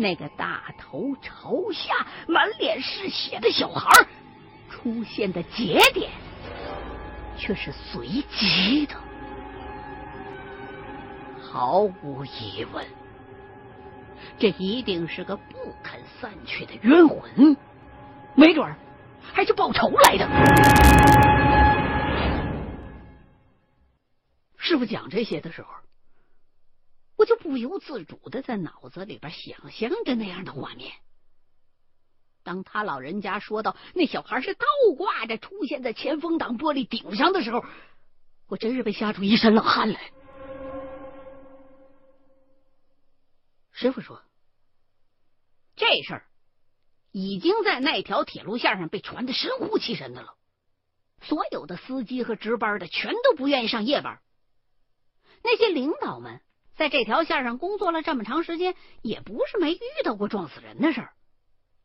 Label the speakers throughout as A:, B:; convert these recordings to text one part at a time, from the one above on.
A: 那个大头朝下、满脸是血的小孩出现的节点，却是随机的。毫无疑问，这一定是个不肯散去的冤魂，没准儿还是报仇来的。师傅讲这些的时候。就不由自主的在脑子里边想象着那样的画面。当他老人家说到那小孩是倒挂着出现在前风挡玻璃顶上的时候，我真是被吓出一身冷汗来。师傅说，这事儿已经在那条铁路线上被传的神乎其神的了，所有的司机和值班的全都不愿意上夜班，那些领导们。在这条线上工作了这么长时间，也不是没遇到过撞死人的事儿，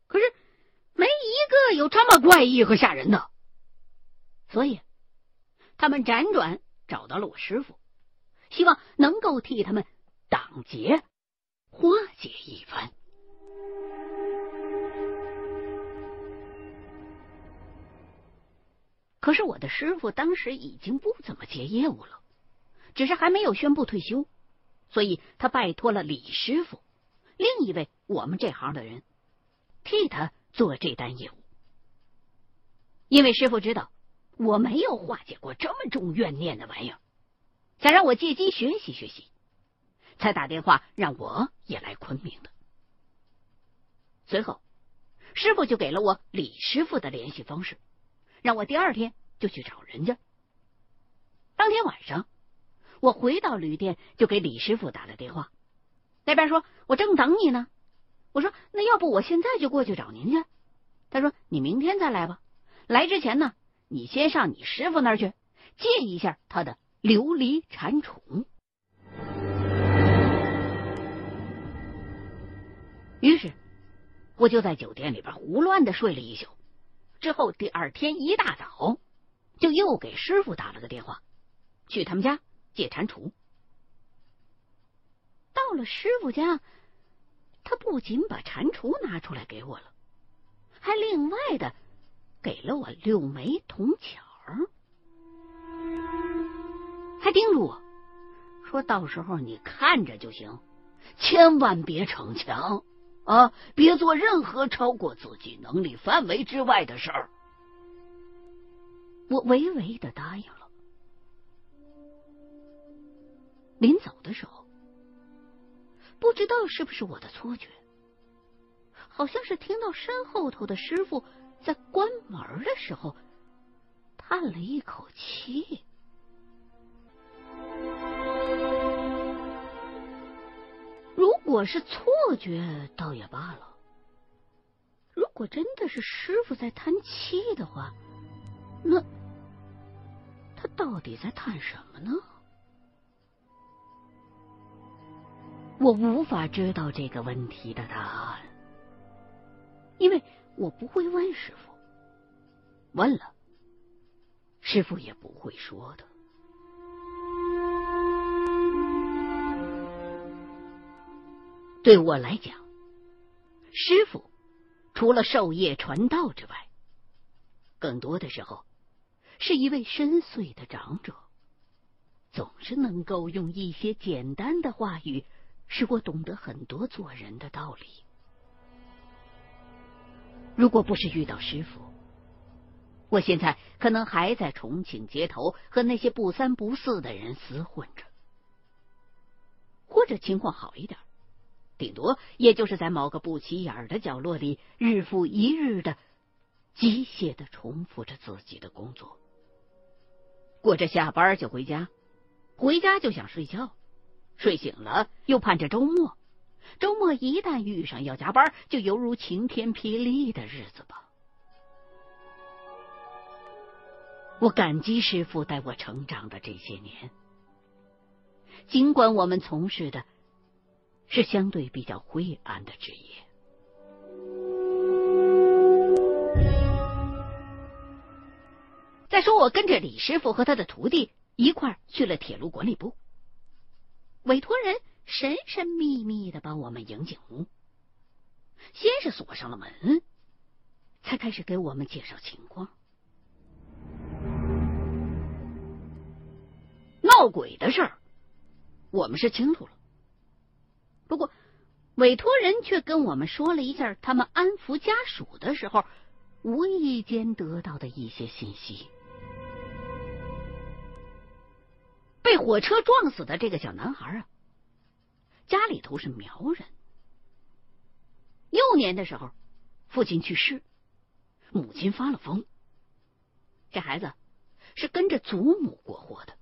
A: 可是没一个有这么怪异和吓人的。所以，他们辗转找到了我师傅，希望能够替他们挡劫、化解一番。可是我的师傅当时已经不怎么接业务了，只是还没有宣布退休。所以他拜托了李师傅，另一位我们这行的人，替他做这单业务。因为师傅知道我没有化解过这么重怨念的玩意儿，想让我借机学习学习，才打电话让我也来昆明的。随后，师傅就给了我李师傅的联系方式，让我第二天就去找人家。当天晚上。我回到旅店，就给李师傅打了电话。那边说：“我正等你呢。”我说：“那要不我现在就过去找您去？”他说：“你明天再来吧。来之前呢，你先上你师傅那儿去借一下他的琉璃蟾蜍。”于是我就在酒店里边胡乱的睡了一宿。之后第二天一大早，就又给师傅打了个电话，去他们家。借蟾蜍，到了师傅家，他不仅把蟾蜍拿出来给我了，还另外的给了我六枚铜钱儿，还叮嘱我说：“到时候你看着就行，千万别逞强啊，别做任何超过自己能力范围之外的事儿。”我唯唯的答应了。临走的时候，不知道是不是我的错觉，好像是听到身后头的师傅在关门的时候叹了一口气。如果是错觉，倒也罢了；如果真的是师傅在叹气的话，那他到底在叹什么呢？我无法知道这个问题的答案，因为我不会问师傅，问了，师傅也不会说的。对我来讲，师傅除了授业传道之外，更多的时候是一位深邃的长者，总是能够用一些简单的话语。使我懂得很多做人的道理。如果不是遇到师傅，我现在可能还在重庆街头和那些不三不四的人厮混着，或者情况好一点，顶多也就是在某个不起眼的角落里，日复一日的机械的重复着自己的工作，过着下班就回家，回家就想睡觉。睡醒了，又盼着周末，周末一旦遇上要加班，就犹如晴天霹雳的日子吧。我感激师傅带我成长的这些年，尽管我们从事的是相对比较灰暗的职业。再说，我跟着李师傅和他的徒弟一块儿去了铁路管理部，委托人神神秘秘的帮我们迎进屋，先是锁上了门，才开始给我们介绍情况。闹鬼的事儿，我们是清楚了，不过委托人却跟我们说了一下他们安抚家属的时候无意间得到的一些信息。被火车撞死的这个小男孩啊，家里头是苗人。幼年的时候，父亲去世，母亲发了疯，这孩子是跟着祖母过活的。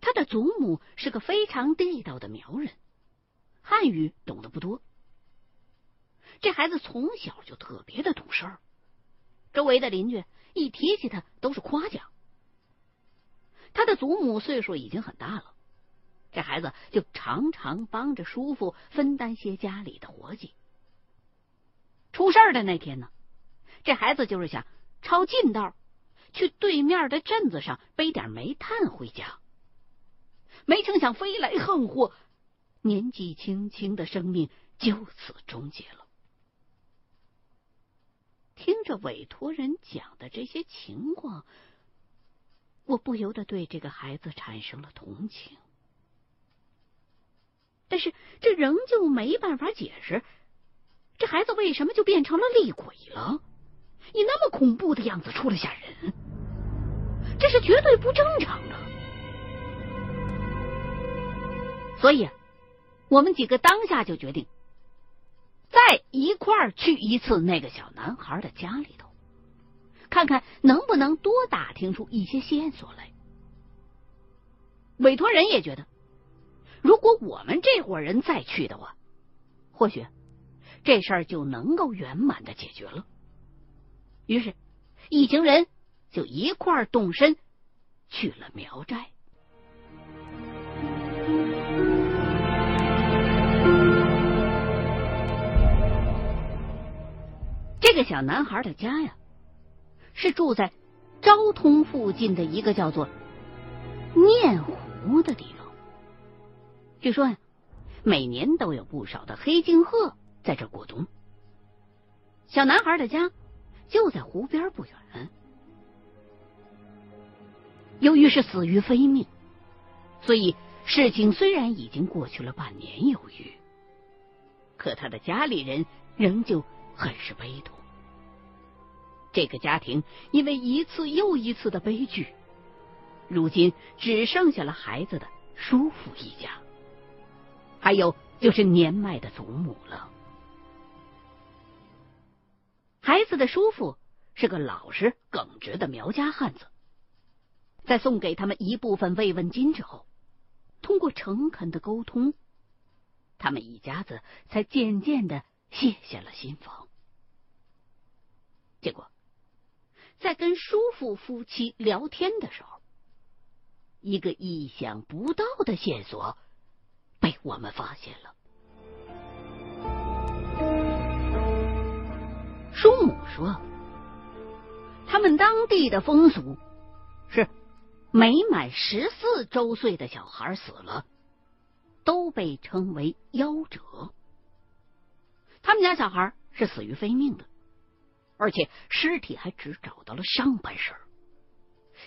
A: 他的祖母是个非常地道的苗人，汉语懂得不多。这孩子从小就特别的懂事，周围的邻居一提起他都是夸奖。他的祖母岁数已经很大了，这孩子就常常帮着叔父分担些家里的活计。出事儿的那天呢，这孩子就是想抄近道，去对面的镇子上背点煤炭回家。没成想飞来横祸，年纪轻轻的生命就此终结了。听着委托人讲的这些情况。我不由得对这个孩子产生了同情，但是这仍旧没办法解释，这孩子为什么就变成了厉鬼了？以那么恐怖的样子出来吓人，这是绝对不正常的。所以，我们几个当下就决定，再一块儿去一次那个小男孩的家里头。看看能不能多打听出一些线索来。委托人也觉得，如果我们这伙人再去的话，或许这事儿就能够圆满的解决了。于是，一行人就一块儿动身去了苗寨。这个小男孩的家呀。是住在昭通附近的一个叫做念湖的地方。据说呀，每年都有不少的黑颈鹤在这过冬。小男孩的家就在湖边不远。由于是死于非命，所以事情虽然已经过去了半年有余，可他的家里人仍旧很是悲痛。这个家庭因为一次又一次的悲剧，如今只剩下了孩子的叔父一家，还有就是年迈的祖母了。孩子的叔父是个老实耿直的苗家汉子，在送给他们一部分慰问金之后，通过诚恳的沟通，他们一家子才渐渐的卸下了心防。结果。在跟叔父夫妻聊天的时候，一个意想不到的线索被我们发现了。叔母说，他们当地的风俗是，每满十四周岁的小孩死了，都被称为夭折。他们家小孩是死于非命的。而且尸体还只找到了上半身，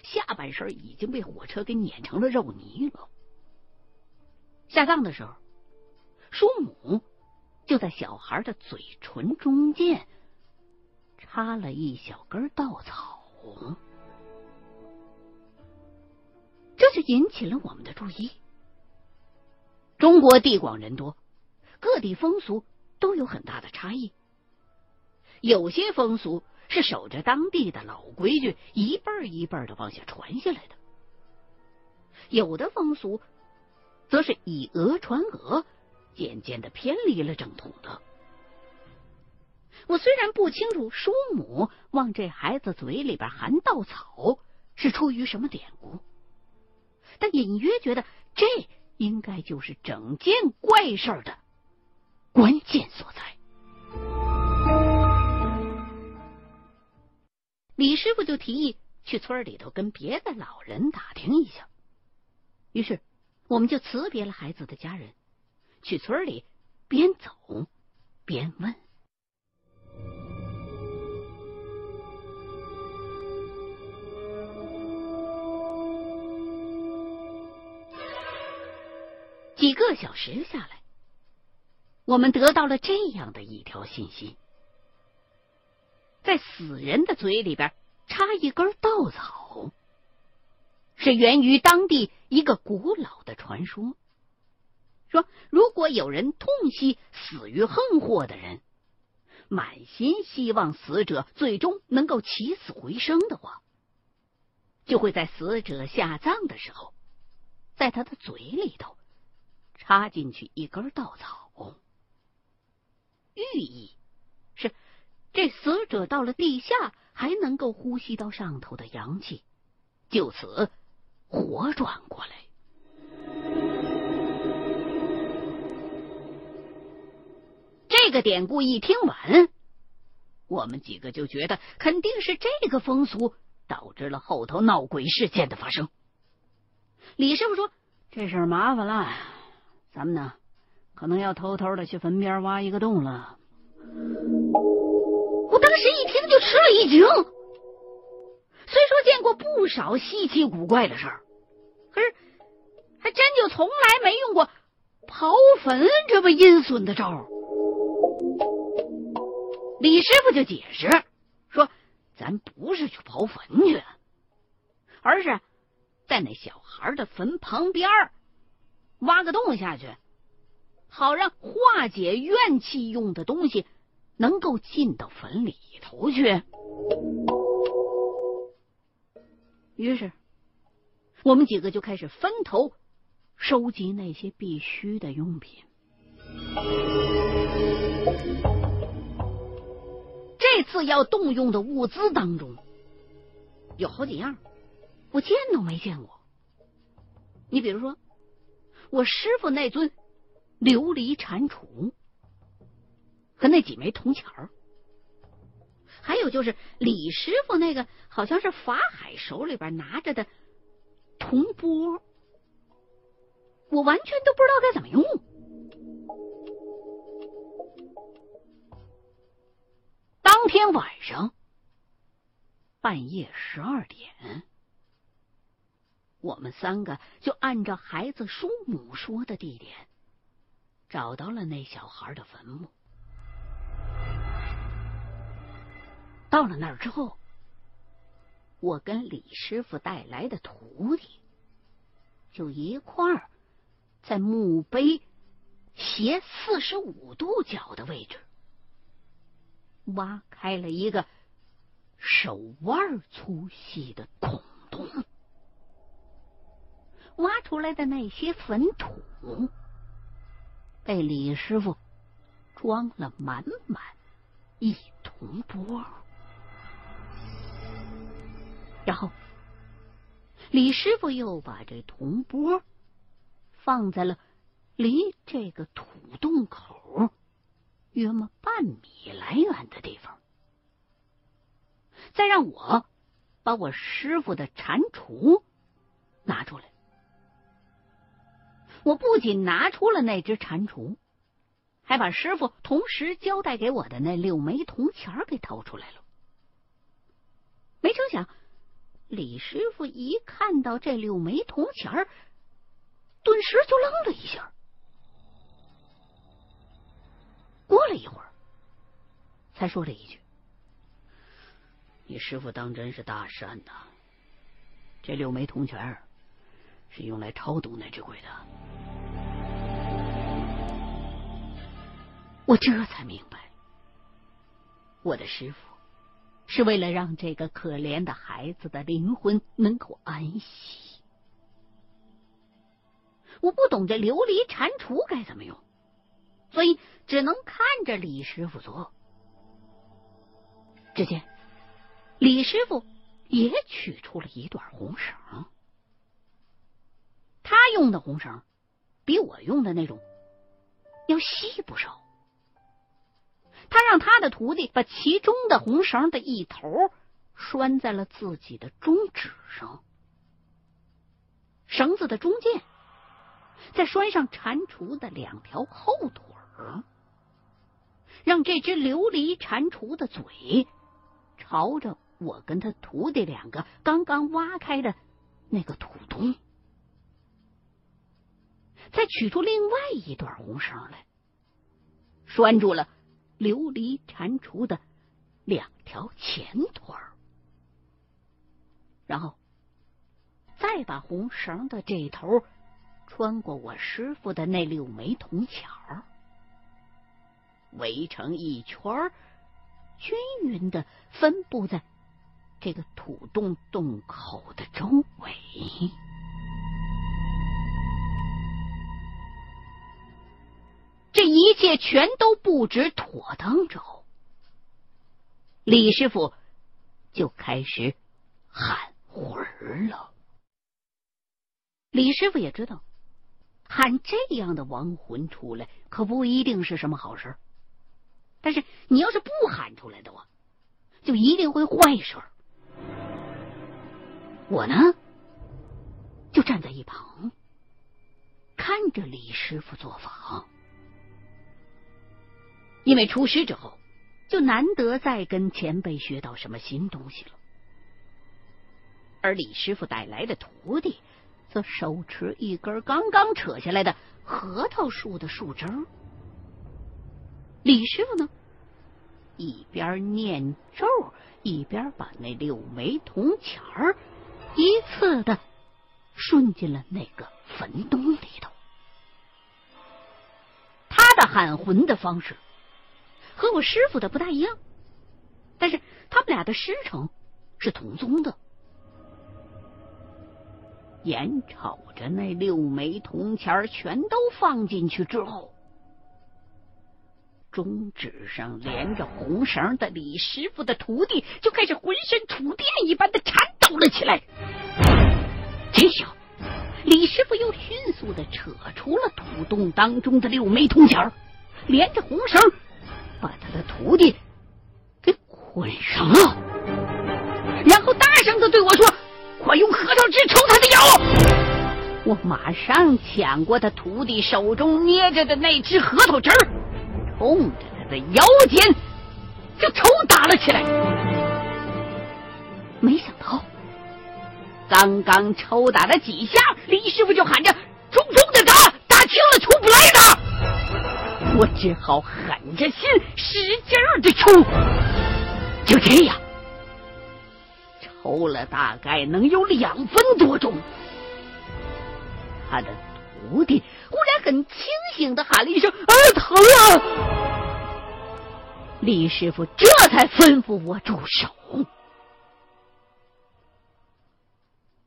A: 下半身已经被火车给碾成了肉泥了。下葬的时候，叔母就在小孩的嘴唇中间插了一小根稻草，这就引起了我们的注意。中国地广人多，各地风俗都有很大的差异。有些风俗是守着当地的老规矩，一辈儿一辈儿的往下传下来的；有的风俗则是以讹传讹，渐渐的偏离了正统的。我虽然不清楚叔母往这孩子嘴里边含稻草是出于什么典故，但隐约觉得这应该就是整件怪事的关键所在。李师傅就提议去村里头跟别的老人打听一下，于是我们就辞别了孩子的家人，去村里边走边问。几个小时下来，我们得到了这样的一条信息：在死人的嘴里边插一根稻草，是源于当地一个古老的传说。说如果有人痛惜死于横祸的人，满心希望死者最终能够起死回生的话，就会在死者下葬的时候，在他的嘴里头。插进去一根稻草，寓意这死者到了地下还能够呼吸到上头的阳气，就此活转过来。这个典故一听完，我们几个就觉得肯定是这个风俗导致了后头闹鬼事件的发生。李师傅说：“这事儿麻烦了。”咱们呢，可能要偷偷的去坟边挖一个洞了。我当时一听就吃了一惊。虽说见过不少稀奇古怪的事儿，可是还真就从来没用过刨坟这么阴损的招儿。李师傅就解释说：“咱不是去刨坟去，而是在那小孩的坟旁边。”挖个洞下去，好让化解怨气用的东西能够进到坟里头去。于是，我们几个就开始分头收集那些必须的用品。这次要动用的物资当中，有好几样我见都没见过。你比如说。我师傅那尊琉璃蟾蜍和那几枚铜钱儿，还有就是李师傅那个好像是法海手里边拿着的铜钵，我完全都不知道该怎么用。当天晚上半夜十二点。我们三个就按照孩子叔母说的地点，找到了那小孩的坟墓。到了那儿之后，我跟李师傅带来的徒弟就一块儿在墓碑斜四十五度角的位置挖开了一个手腕粗细的孔洞。挖出来的那些坟土，被李师傅装了满满一铜钵，然后李师傅又把这铜钵放在了离这个土洞口约么半米来远的地方，再让我把我师傅的蟾蜍拿出来。我不仅拿出了那只蟾蜍，还把师傅同时交代给我的那六枚铜钱给掏出来了。没成想，李师傅一看到这六枚铜钱儿顿时就愣了一下。过了一会儿，才说了一句：“你师傅当真是大善呐！这六枚铜钱儿是用来超度那只鬼的。”我这才明白，我的师傅是为了让这个可怜的孩子的灵魂能够安息。我不懂这琉璃蟾蜍该怎么用，所以只能看着李师傅做。只见李师傅也取出了一段红绳，他用的红绳比我用的那种要细不少。他让他的徒弟把其中的红绳的一头拴在了自己的中指上，绳子的中间再拴上蟾蜍的两条后腿儿，让这只琉璃蟾蜍的嘴朝着我跟他徒弟两个刚刚挖开的那个土洞，再取出另外一段红绳来，拴住了。琉璃蟾蜍的两条前腿儿，然后再把红绳的这头穿过我师傅的那六枚铜钱儿，围成一圈儿，均匀的分布在这个土洞洞口的周围。这一切全都布置妥当之后，李师傅就开始喊魂了。李师傅也知道，喊这样的亡魂出来，可不一定是什么好事。但是你要是不喊出来的话，就一定会坏事。我呢，就站在一旁，看着李师傅做法。因为出师之后，就难得再跟前辈学到什么新东西了。而李师傅带来的徒弟，则手持一根刚刚扯下来的核桃树的树枝。李师傅呢，一边念咒，一边把那六枚铜钱儿一次的顺进了那个坟洞里头。他的喊魂的方式。和我师傅的不大一样，但是他们俩的师承是同宗的。眼瞅着那六枚铜钱全都放进去之后，中指上连着红绳的李师傅的徒弟就开始浑身触电一般的颤抖了起来。这时候，李师傅又迅速的扯出了土洞当中的六枚铜钱，连着红绳。把他的徒弟给捆上了，然后大声的对我说：“快用核桃汁抽他的腰！”我马上抢过他徒弟手中捏着的那只核桃汁，冲着他的腰间就抽打了起来。没想到，刚刚抽打了几下，李师傅就喊着：“重重我只好狠着心，使劲儿的抽。就这样，抽了大概能有两分多钟，他的徒弟忽然很清醒的喊了一声：“啊，疼啊！”李师傅这才吩咐我住手。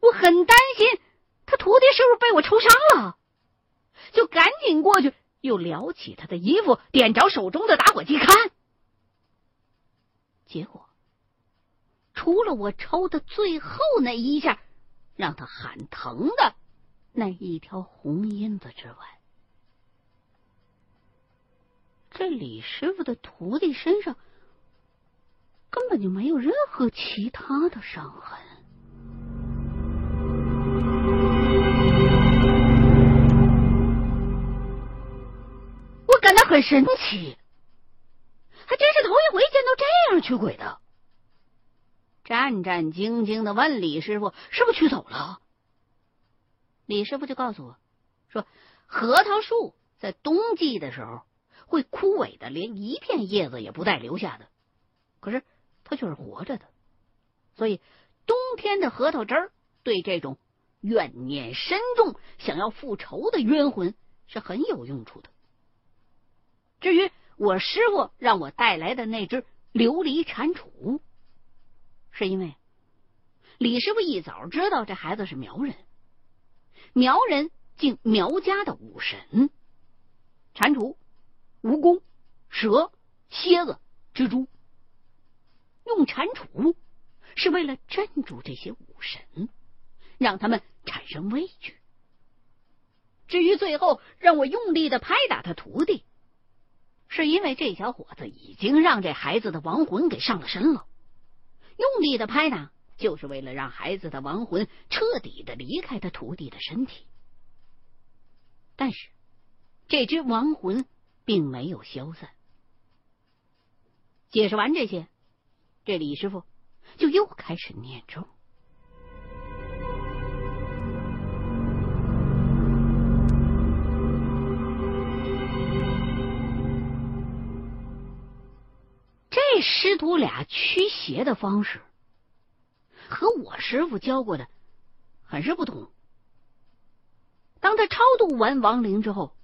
A: 我很担心他徒弟是不是被我抽伤了，就赶紧过去。又撩起他的衣服，点着手中的打火机看，结果除了我抽的最后那一下让他喊疼的那一条红印子之外，这李师傅的徒弟身上根本就没有任何其他的伤痕。感到很神奇，还真是头一回见到这样驱鬼的。战战兢兢的问李师傅：“是不是驱走了？”李师傅就告诉我说：“核桃树在冬季的时候会枯萎的，连一片叶子也不带留下的，可是它却是活着的。所以冬天的核桃汁儿对这种怨念深重、想要复仇的冤魂是很有用处的。”至于我师傅让我带来的那只琉璃蟾蜍，是因为李师傅一早知道这孩子是苗人，苗人敬苗家的武神蟾蜍，蜈蚣、蛇、蝎子、蜘蛛。用蟾蜍是为了镇住这些武神，让他们产生畏惧。至于最后让我用力的拍打他徒弟，是因为这小伙子已经让这孩子的亡魂给上了身了。用力的拍打，就是为了让孩子的亡魂彻底的离开他徒弟的身体。但是，这只亡魂并没有消散。解释完这些，这李师傅就又开始念咒。师徒俩驱邪的方式和我师傅教过的很是不同。当他超度完亡灵之后，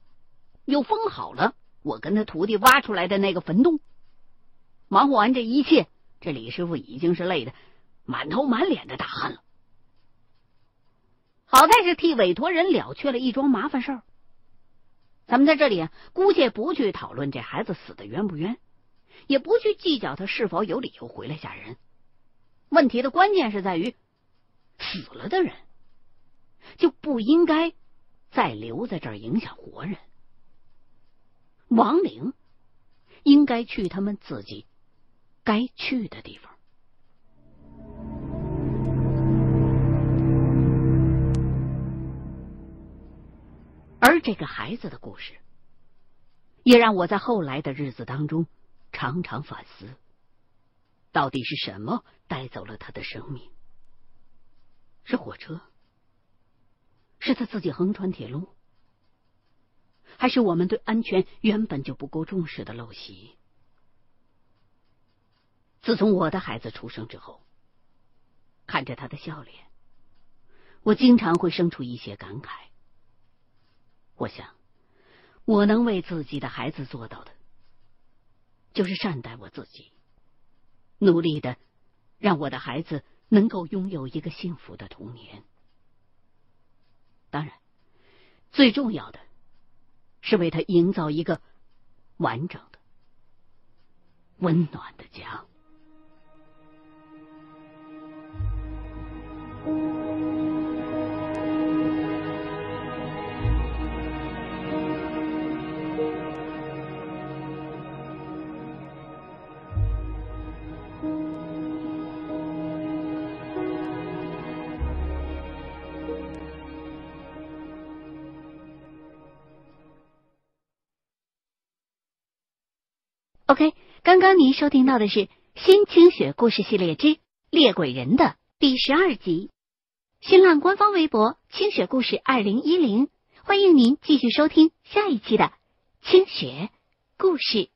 A: 又封好了我跟他徒弟挖出来的那个坟洞。忙活完这一切，这李师傅已经是累得满头满脸的大汗了。好在是替委托人了却了一桩麻烦事儿。咱们在这里啊，姑且不去讨论这孩子死的冤不冤，也不去计较他是否有理由回来吓人。问题的关键是在于，死了的人就不应该。再留在这儿影响活人，亡灵应该去他们自己该去的地方。而这个孩子的故事，也让我在后来的日子当中常常反思：到底是什么带走了他的生命？是火车？是他自己横穿铁路，还是我们对安全原本就不够重视的陋习？自从我的孩子出生之后，看着他的笑脸，我经常会生出一些感慨。我想，我能为自己的孩子做到的，就是善待我自己，努力的让我的孩子能够拥有一个幸福的童年。当然，最重要的是为他营造一个完整的、温暖的家。OK，刚刚您收听到的是《新清雪故事系列之猎鬼人》的第十二集。新浪官方微博“清雪故事二零一零”，欢迎您继续收听下一期的清雪故事。